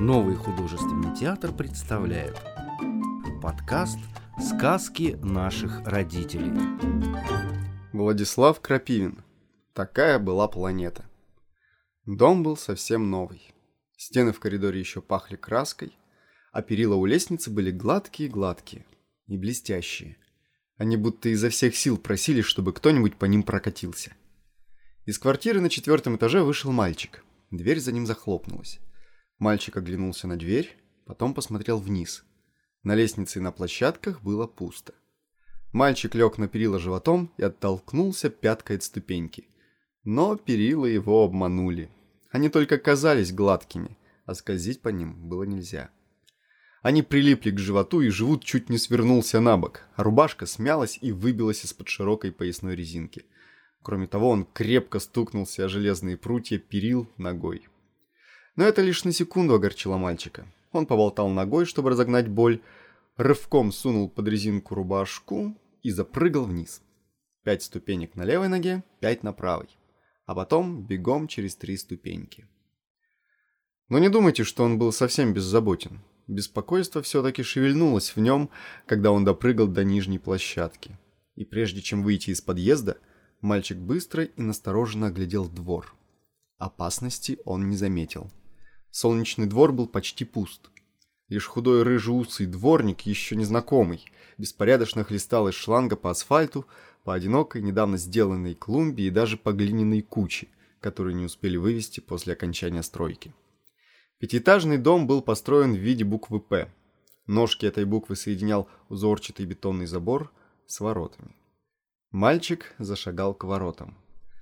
Новый художественный театр представляет подкаст «Сказки наших родителей». Владислав Крапивин. Такая была планета. Дом был совсем новый. Стены в коридоре еще пахли краской, а перила у лестницы были гладкие-гладкие и блестящие. Они будто изо всех сил просили, чтобы кто-нибудь по ним прокатился. Из квартиры на четвертом этаже вышел мальчик. Дверь за ним захлопнулась. Мальчик оглянулся на дверь, потом посмотрел вниз. На лестнице и на площадках было пусто. Мальчик лег на перила животом и оттолкнулся пяткой от ступеньки. Но перила его обманули. Они только казались гладкими, а скользить по ним было нельзя. Они прилипли к животу, и живот чуть не свернулся на бок, а рубашка смялась и выбилась из-под широкой поясной резинки – Кроме того, он крепко стукнулся о железные прутья перил ногой. Но это лишь на секунду огорчило мальчика. Он поболтал ногой, чтобы разогнать боль, рывком сунул под резинку рубашку и запрыгал вниз. Пять ступенек на левой ноге, пять на правой. А потом бегом через три ступеньки. Но не думайте, что он был совсем беззаботен. Беспокойство все-таки шевельнулось в нем, когда он допрыгал до нижней площадки. И прежде чем выйти из подъезда, Мальчик быстро и настороженно оглядел двор. Опасности он не заметил. Солнечный двор был почти пуст. Лишь худой рыжеусый дворник, еще незнакомый, беспорядочно хлестал из шланга по асфальту, по одинокой, недавно сделанной клумбе и даже по глиняной куче, которую не успели вывести после окончания стройки. Пятиэтажный дом был построен в виде буквы «П». Ножки этой буквы соединял узорчатый бетонный забор с воротами. Мальчик зашагал к воротам.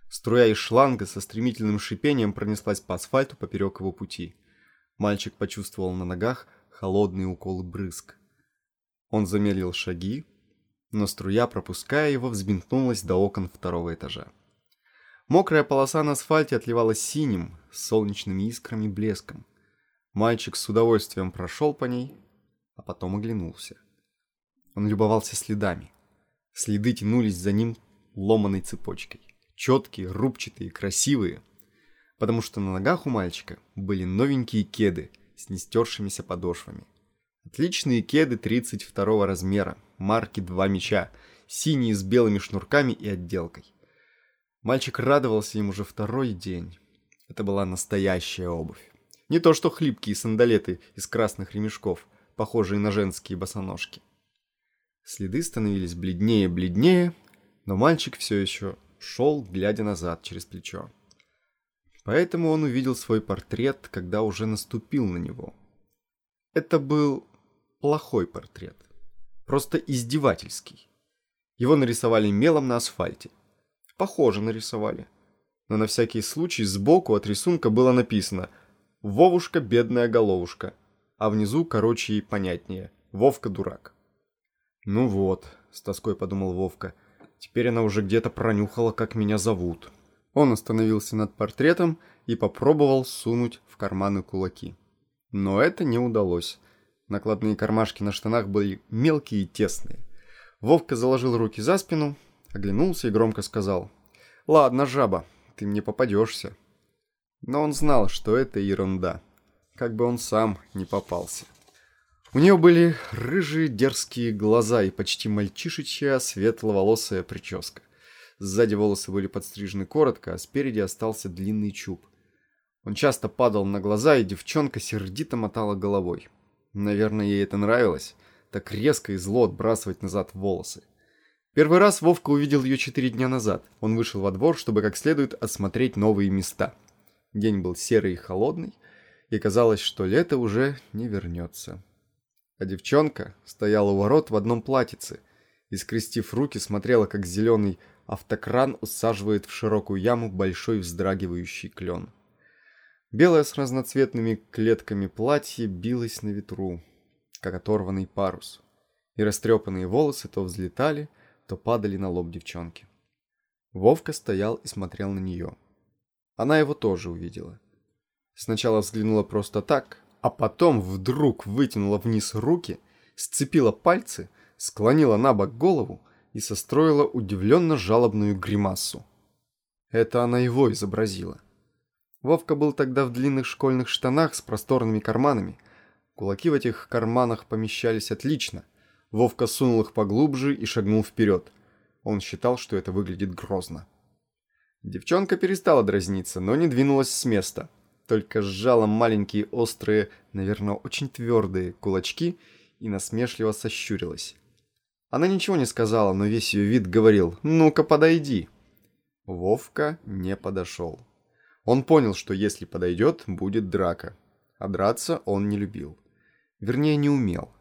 Струя из шланга со стремительным шипением пронеслась по асфальту поперек его пути. Мальчик почувствовал на ногах холодные уколы брызг. Он замедлил шаги, но струя, пропуская его, взбинтнулась до окон второго этажа. Мокрая полоса на асфальте отливала синим, с солнечными искрами блеском. Мальчик с удовольствием прошел по ней, а потом оглянулся. Он любовался следами. Следы тянулись за ним ломаной цепочкой. Четкие, рубчатые, красивые. Потому что на ногах у мальчика были новенькие кеды с нестершимися подошвами. Отличные кеды 32 размера, марки «Два меча», синие с белыми шнурками и отделкой. Мальчик радовался им уже второй день. Это была настоящая обувь. Не то что хлипкие сандалеты из красных ремешков, похожие на женские босоножки. Следы становились бледнее и бледнее, но мальчик все еще шел, глядя назад через плечо. Поэтому он увидел свой портрет, когда уже наступил на него. Это был плохой портрет, просто издевательский. Его нарисовали мелом на асфальте. Похоже нарисовали. Но на всякий случай сбоку от рисунка было написано «Вовушка, бедная головушка», а внизу, короче и понятнее «Вовка, дурак». «Ну вот», — с тоской подумал Вовка, — «теперь она уже где-то пронюхала, как меня зовут». Он остановился над портретом и попробовал сунуть в карманы кулаки. Но это не удалось. Накладные кармашки на штанах были мелкие и тесные. Вовка заложил руки за спину, оглянулся и громко сказал. «Ладно, жаба, ты мне попадешься». Но он знал, что это ерунда. Как бы он сам не попался. У нее были рыжие дерзкие глаза и почти мальчишечья светловолосая прическа. Сзади волосы были подстрижены коротко, а спереди остался длинный чуб. Он часто падал на глаза, и девчонка сердито мотала головой. Наверное, ей это нравилось, так резко и зло отбрасывать назад волосы. Первый раз Вовка увидел ее четыре дня назад. Он вышел во двор, чтобы как следует осмотреть новые места. День был серый и холодный, и казалось, что лето уже не вернется. А девчонка стояла у ворот в одном платьице и, скрестив руки, смотрела, как зеленый автокран усаживает в широкую яму большой вздрагивающий клен. Белое с разноцветными клетками платье билось на ветру, как оторванный парус, и растрепанные волосы то взлетали, то падали на лоб девчонки. Вовка стоял и смотрел на нее. Она его тоже увидела. Сначала взглянула просто так, а потом вдруг вытянула вниз руки, сцепила пальцы, склонила на бок голову и состроила удивленно жалобную гримасу. Это она его изобразила. Вовка был тогда в длинных школьных штанах с просторными карманами. Кулаки в этих карманах помещались отлично. Вовка сунул их поглубже и шагнул вперед. Он считал, что это выглядит грозно. Девчонка перестала дразниться, но не двинулась с места. Только сжала маленькие острые, наверное, очень твердые кулачки и насмешливо сощурилась. Она ничего не сказала, но весь ее вид говорил «Ну-ка, подойди». Вовка не подошел. Он понял, что если подойдет, будет драка. А драться он не любил. Вернее, не умел.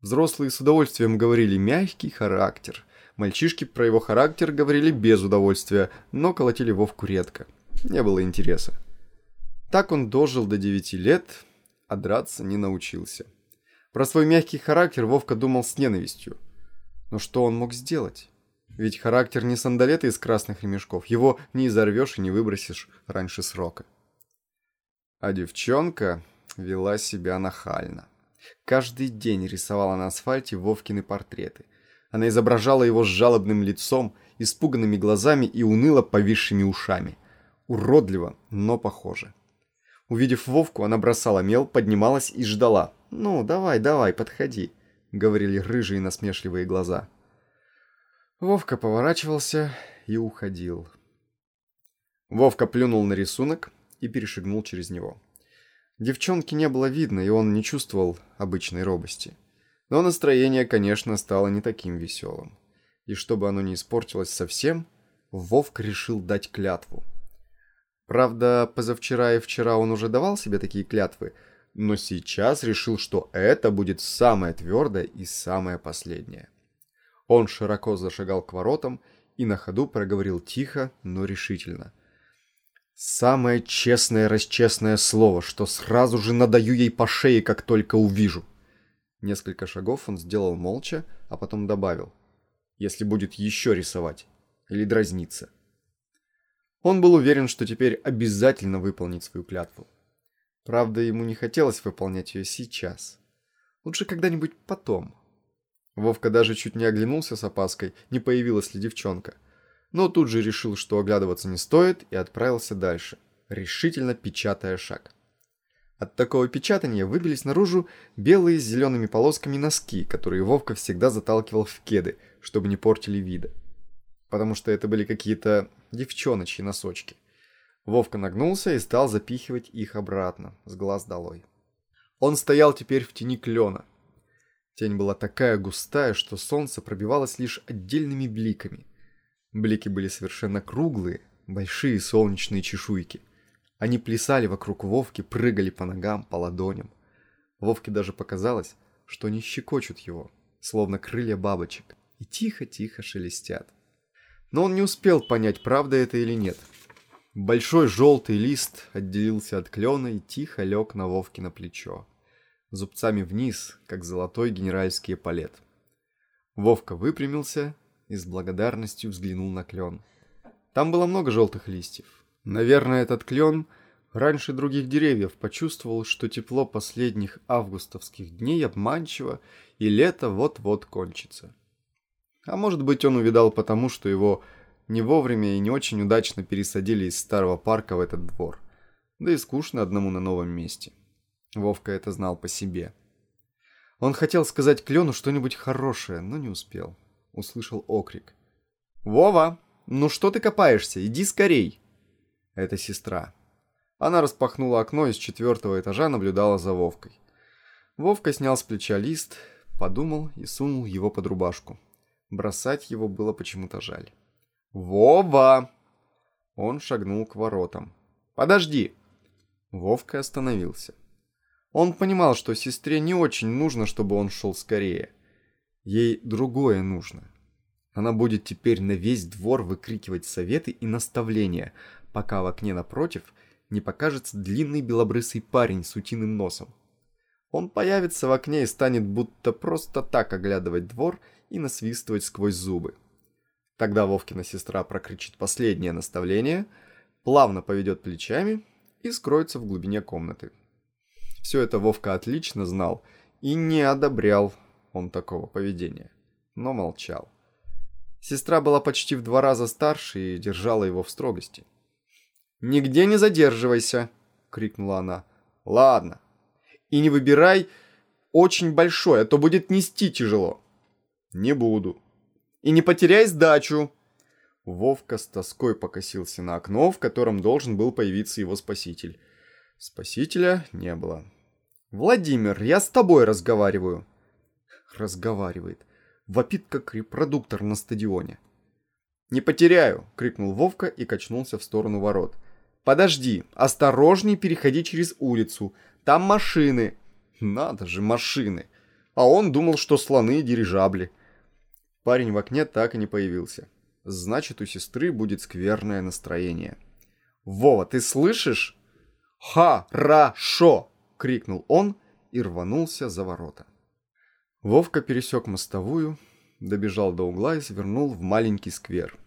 Взрослые с удовольствием говорили «мягкий характер», Мальчишки про его характер говорили без удовольствия, но колотили Вовку редко. Не было интереса. Так он дожил до 9 лет, а драться не научился. Про свой мягкий характер Вовка думал с ненавистью. Но что он мог сделать? Ведь характер не сандалеты из красных ремешков, его не изорвешь и не выбросишь раньше срока. А девчонка вела себя нахально. Каждый день рисовала на асфальте Вовкины портреты. Она изображала его с жалобным лицом, испуганными глазами и уныло повисшими ушами. Уродливо, но похоже. Увидев Вовку, она бросала мел, поднималась и ждала. «Ну, давай, давай, подходи», — говорили рыжие насмешливые глаза. Вовка поворачивался и уходил. Вовка плюнул на рисунок и перешагнул через него. Девчонки не было видно, и он не чувствовал обычной робости. Но настроение, конечно, стало не таким веселым. И чтобы оно не испортилось совсем, Вовк решил дать клятву. Правда, позавчера и вчера он уже давал себе такие клятвы, но сейчас решил, что это будет самое твердое и самое последнее. Он широко зашагал к воротам и на ходу проговорил тихо, но решительно. «Самое честное-расчестное слово, что сразу же надаю ей по шее, как только увижу». Несколько шагов он сделал молча, а потом добавил. Если будет еще рисовать. Или дразниться. Он был уверен, что теперь обязательно выполнит свою клятву. Правда, ему не хотелось выполнять ее сейчас. Лучше когда-нибудь потом. Вовка даже чуть не оглянулся с опаской, не появилась ли девчонка. Но тут же решил, что оглядываться не стоит, и отправился дальше, решительно печатая шаг. От такого печатания выбились наружу белые с зелеными полосками носки, которые Вовка всегда заталкивал в кеды, чтобы не портили вида. Потому что это были какие-то девчоночьи носочки. Вовка нагнулся и стал запихивать их обратно, с глаз долой. Он стоял теперь в тени клена. Тень была такая густая, что солнце пробивалось лишь отдельными бликами. Блики были совершенно круглые, большие солнечные чешуйки. Они плясали вокруг Вовки, прыгали по ногам, по ладоням. Вовке даже показалось, что они щекочут его, словно крылья бабочек, и тихо-тихо шелестят. Но он не успел понять, правда это или нет. Большой желтый лист отделился от клена и тихо лег на Вовке на плечо, зубцами вниз, как золотой генеральский эполет. Вовка выпрямился и с благодарностью взглянул на клен. Там было много желтых листьев. Наверное, этот клен раньше других деревьев почувствовал, что тепло последних августовских дней обманчиво, и лето вот-вот кончится. А может быть, он увидал потому, что его не вовремя и не очень удачно пересадили из старого парка в этот двор. Да и скучно одному на новом месте. Вовка это знал по себе. Он хотел сказать Клену что-нибудь хорошее, но не успел. Услышал окрик. «Вова, ну что ты копаешься? Иди скорей!» Это сестра. Она распахнула окно из четвертого этажа, наблюдала за Вовкой. Вовка снял с плеча лист, подумал и сунул его под рубашку. Бросать его было почему-то жаль. «Вова!» Он шагнул к воротам. «Подожди!» Вовка остановился. Он понимал, что сестре не очень нужно, чтобы он шел скорее. Ей другое нужно. Она будет теперь на весь двор выкрикивать советы и наставления, пока в окне напротив не покажется длинный белобрысый парень с утиным носом. Он появится в окне и станет будто просто так оглядывать двор и насвистывать сквозь зубы. Тогда Вовкина сестра прокричит последнее наставление, плавно поведет плечами и скроется в глубине комнаты. Все это Вовка отлично знал и не одобрял он такого поведения, но молчал. Сестра была почти в два раза старше и держала его в строгости. «Нигде не задерживайся!» — крикнула она. «Ладно. И не выбирай очень большой, а то будет нести тяжело». «Не буду». «И не потеряй сдачу!» Вовка с тоской покосился на окно, в котором должен был появиться его спаситель. Спасителя не было. «Владимир, я с тобой разговариваю!» Разговаривает. Вопит, как репродуктор на стадионе. «Не потеряю!» — крикнул Вовка и качнулся в сторону ворот. «Подожди! Осторожней переходи через улицу! Там машины!» «Надо же, машины!» А он думал, что слоны и дирижабли. Парень в окне так и не появился. Значит, у сестры будет скверное настроение. «Вова, ты слышишь?» «Ха-ра-шо!» — крикнул он и рванулся за ворота. Вовка пересек мостовую, добежал до угла и свернул в маленький сквер.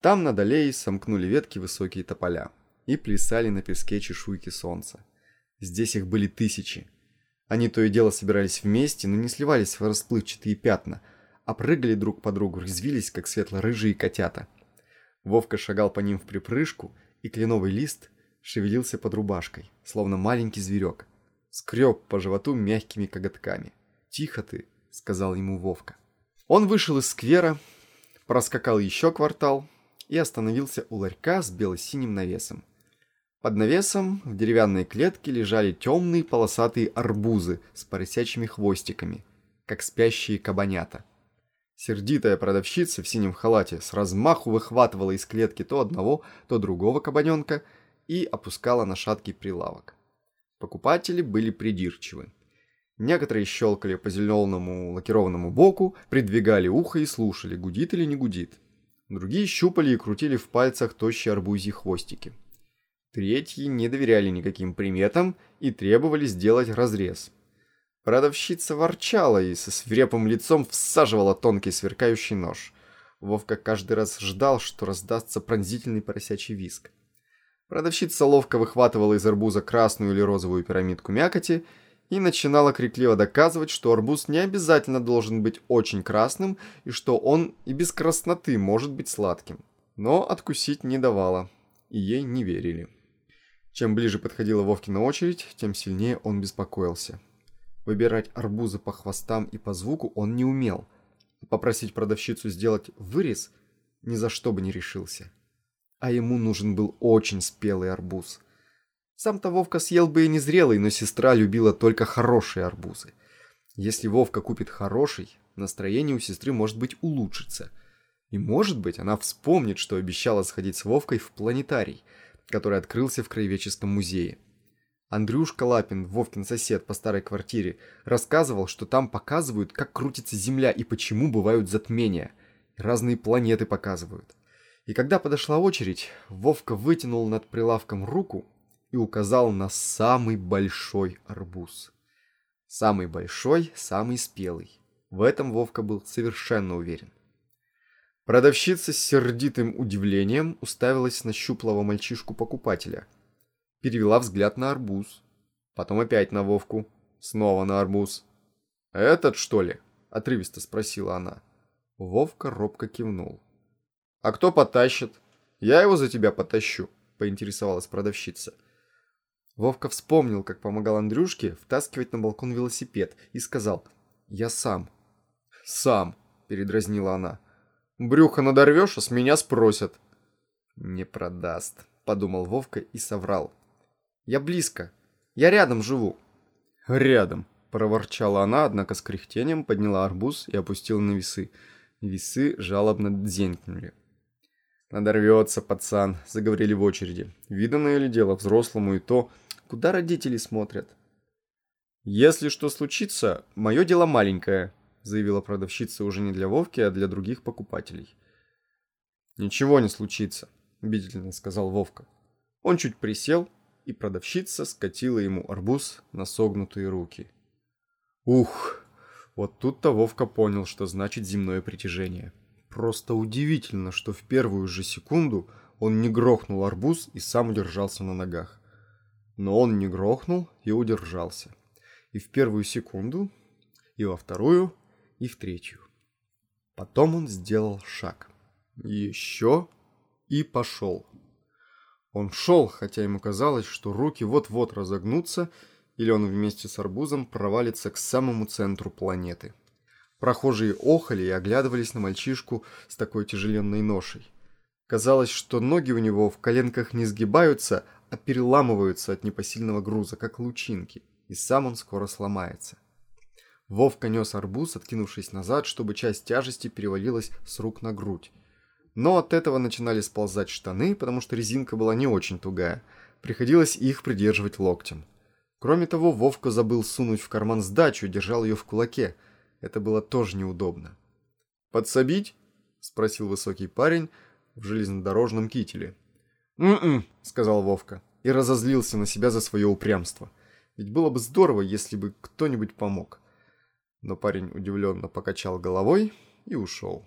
Там над аллеей сомкнули ветки высокие тополя и плясали на песке чешуйки солнца. Здесь их были тысячи. Они то и дело собирались вместе, но не сливались в расплывчатые пятна, а прыгали друг по другу, резвились, как светло-рыжие котята. Вовка шагал по ним в припрыжку, и кленовый лист шевелился под рубашкой, словно маленький зверек. Скреб по животу мягкими коготками. «Тихо ты», — сказал ему Вовка. Он вышел из сквера, проскакал еще квартал и остановился у ларька с бело-синим навесом. Под навесом в деревянной клетке лежали темные полосатые арбузы с поросячьими хвостиками, как спящие кабанята. Сердитая продавщица в синем халате с размаху выхватывала из клетки то одного, то другого кабаненка и опускала на шаткий прилавок. Покупатели были придирчивы. Некоторые щелкали по зеленому лакированному боку, придвигали ухо и слушали, гудит или не гудит. Другие щупали и крутили в пальцах тощие арбузьи хвостики. Третьи не доверяли никаким приметам и требовали сделать разрез. Продавщица ворчала и со свирепым лицом всаживала тонкий сверкающий нож. Вовка каждый раз ждал, что раздастся пронзительный поросячий виск. Продавщица ловко выхватывала из арбуза красную или розовую пирамидку мякоти и начинала крикливо доказывать, что арбуз не обязательно должен быть очень красным и что он и без красноты может быть сладким. Но откусить не давала, и ей не верили. Чем ближе подходила Вовкина очередь, тем сильнее он беспокоился. Выбирать арбузы по хвостам и по звуку он не умел. Попросить продавщицу сделать вырез ни за что бы не решился. А ему нужен был очень спелый арбуз. Сам-то Вовка съел бы и незрелый, но сестра любила только хорошие арбузы. Если Вовка купит хороший, настроение у сестры может быть улучшится. И может быть она вспомнит, что обещала сходить с Вовкой в планетарий – который открылся в Краеведческом музее. Андрюшка Лапин, Вовкин сосед по старой квартире, рассказывал, что там показывают, как крутится Земля и почему бывают затмения. разные планеты показывают. И когда подошла очередь, Вовка вытянул над прилавком руку и указал на самый большой арбуз. Самый большой, самый спелый. В этом Вовка был совершенно уверен. Продавщица с сердитым удивлением уставилась на щуплого мальчишку-покупателя. Перевела взгляд на арбуз. Потом опять на Вовку. Снова на арбуз. «Этот, что ли?» – отрывисто спросила она. Вовка робко кивнул. «А кто потащит? Я его за тебя потащу», – поинтересовалась продавщица. Вовка вспомнил, как помогал Андрюшке втаскивать на балкон велосипед и сказал «Я сам». «Сам», – передразнила она. Брюхо надорвешь, а с меня спросят. Не продаст, подумал Вовка и соврал. Я близко. Я рядом живу. Рядом, проворчала она, однако с кряхтением подняла арбуз и опустила на весы. Весы жалобно дзенькнули. «Надорвется, пацан», — заговорили в очереди. «Виданное ли дело взрослому и то, куда родители смотрят?» «Если что случится, мое дело маленькое», заявила продавщица уже не для Вовки, а для других покупателей. «Ничего не случится», – убедительно сказал Вовка. Он чуть присел, и продавщица скатила ему арбуз на согнутые руки. Ух, вот тут-то Вовка понял, что значит земное притяжение. Просто удивительно, что в первую же секунду он не грохнул арбуз и сам удержался на ногах. Но он не грохнул и удержался. И в первую секунду, и во вторую, и в третью. Потом он сделал шаг. Еще и пошел. Он шел, хотя ему казалось, что руки вот-вот разогнутся, или он вместе с арбузом провалится к самому центру планеты. Прохожие охали и оглядывались на мальчишку с такой тяжеленной ношей. Казалось, что ноги у него в коленках не сгибаются, а переламываются от непосильного груза, как лучинки, и сам он скоро сломается. Вовка нес арбуз, откинувшись назад, чтобы часть тяжести перевалилась с рук на грудь. Но от этого начинали сползать штаны, потому что резинка была не очень тугая. Приходилось их придерживать локтем. Кроме того, Вовка забыл сунуть в карман сдачу и держал ее в кулаке – это было тоже неудобно. «Подсобить?» – спросил высокий парень в железнодорожном кителе. «М-м», – сказал Вовка и разозлился на себя за свое упрямство. Ведь было бы здорово, если бы кто-нибудь помог. Но парень удивленно покачал головой и ушел.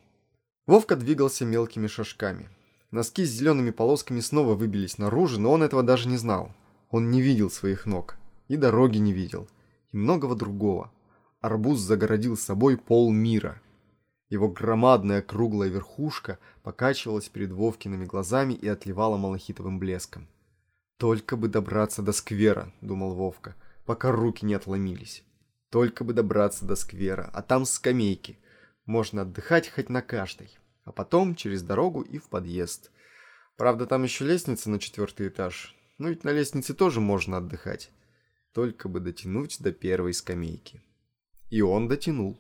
Вовка двигался мелкими шажками. Носки с зелеными полосками снова выбились наружу, но он этого даже не знал. Он не видел своих ног. И дороги не видел. И многого другого. Арбуз загородил собой полмира. Его громадная круглая верхушка покачивалась перед Вовкиными глазами и отливала малахитовым блеском. «Только бы добраться до сквера», — думал Вовка, пока руки не отломились. «Только бы добраться до сквера, а там скамейки. Можно отдыхать хоть на каждой, а потом через дорогу и в подъезд. Правда, там еще лестница на четвертый этаж, но ведь на лестнице тоже можно отдыхать. Только бы дотянуть до первой скамейки». И он дотянул.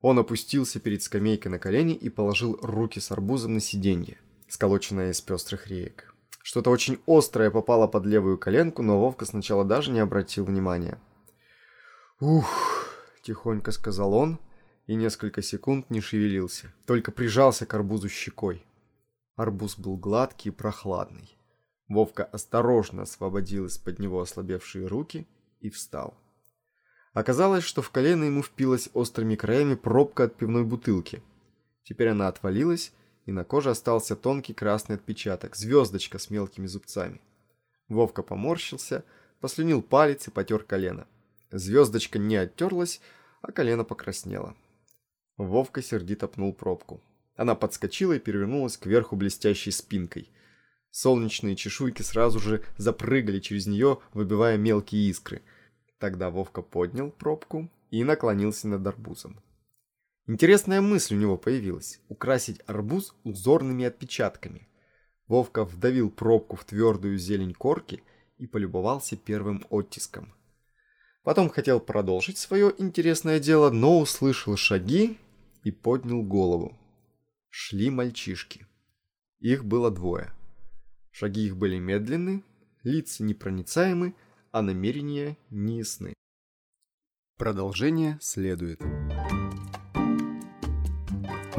Он опустился перед скамейкой на колени и положил руки с арбузом на сиденье, сколоченное из пестрых реек. Что-то очень острое попало под левую коленку, но Вовка сначала даже не обратил внимания. «Ух!» – тихонько сказал он и несколько секунд не шевелился, только прижался к арбузу щекой. Арбуз был гладкий и прохладный. Вовка осторожно освободил из-под него ослабевшие руки и встал. Оказалось, что в колено ему впилась острыми краями пробка от пивной бутылки. Теперь она отвалилась, и на коже остался тонкий красный отпечаток, звездочка с мелкими зубцами. Вовка поморщился, послюнил палец и потер колено. Звездочка не оттерлась, а колено покраснело. Вовка сердито пнул пробку. Она подскочила и перевернулась кверху блестящей спинкой. Солнечные чешуйки сразу же запрыгали через нее, выбивая мелкие искры – Тогда Вовка поднял пробку и наклонился над арбузом. Интересная мысль у него появилась – украсить арбуз узорными отпечатками. Вовка вдавил пробку в твердую зелень корки и полюбовался первым оттиском. Потом хотел продолжить свое интересное дело, но услышал шаги и поднял голову. Шли мальчишки. Их было двое. Шаги их были медленны, лица непроницаемы, а намерения не ясны. Продолжение следует.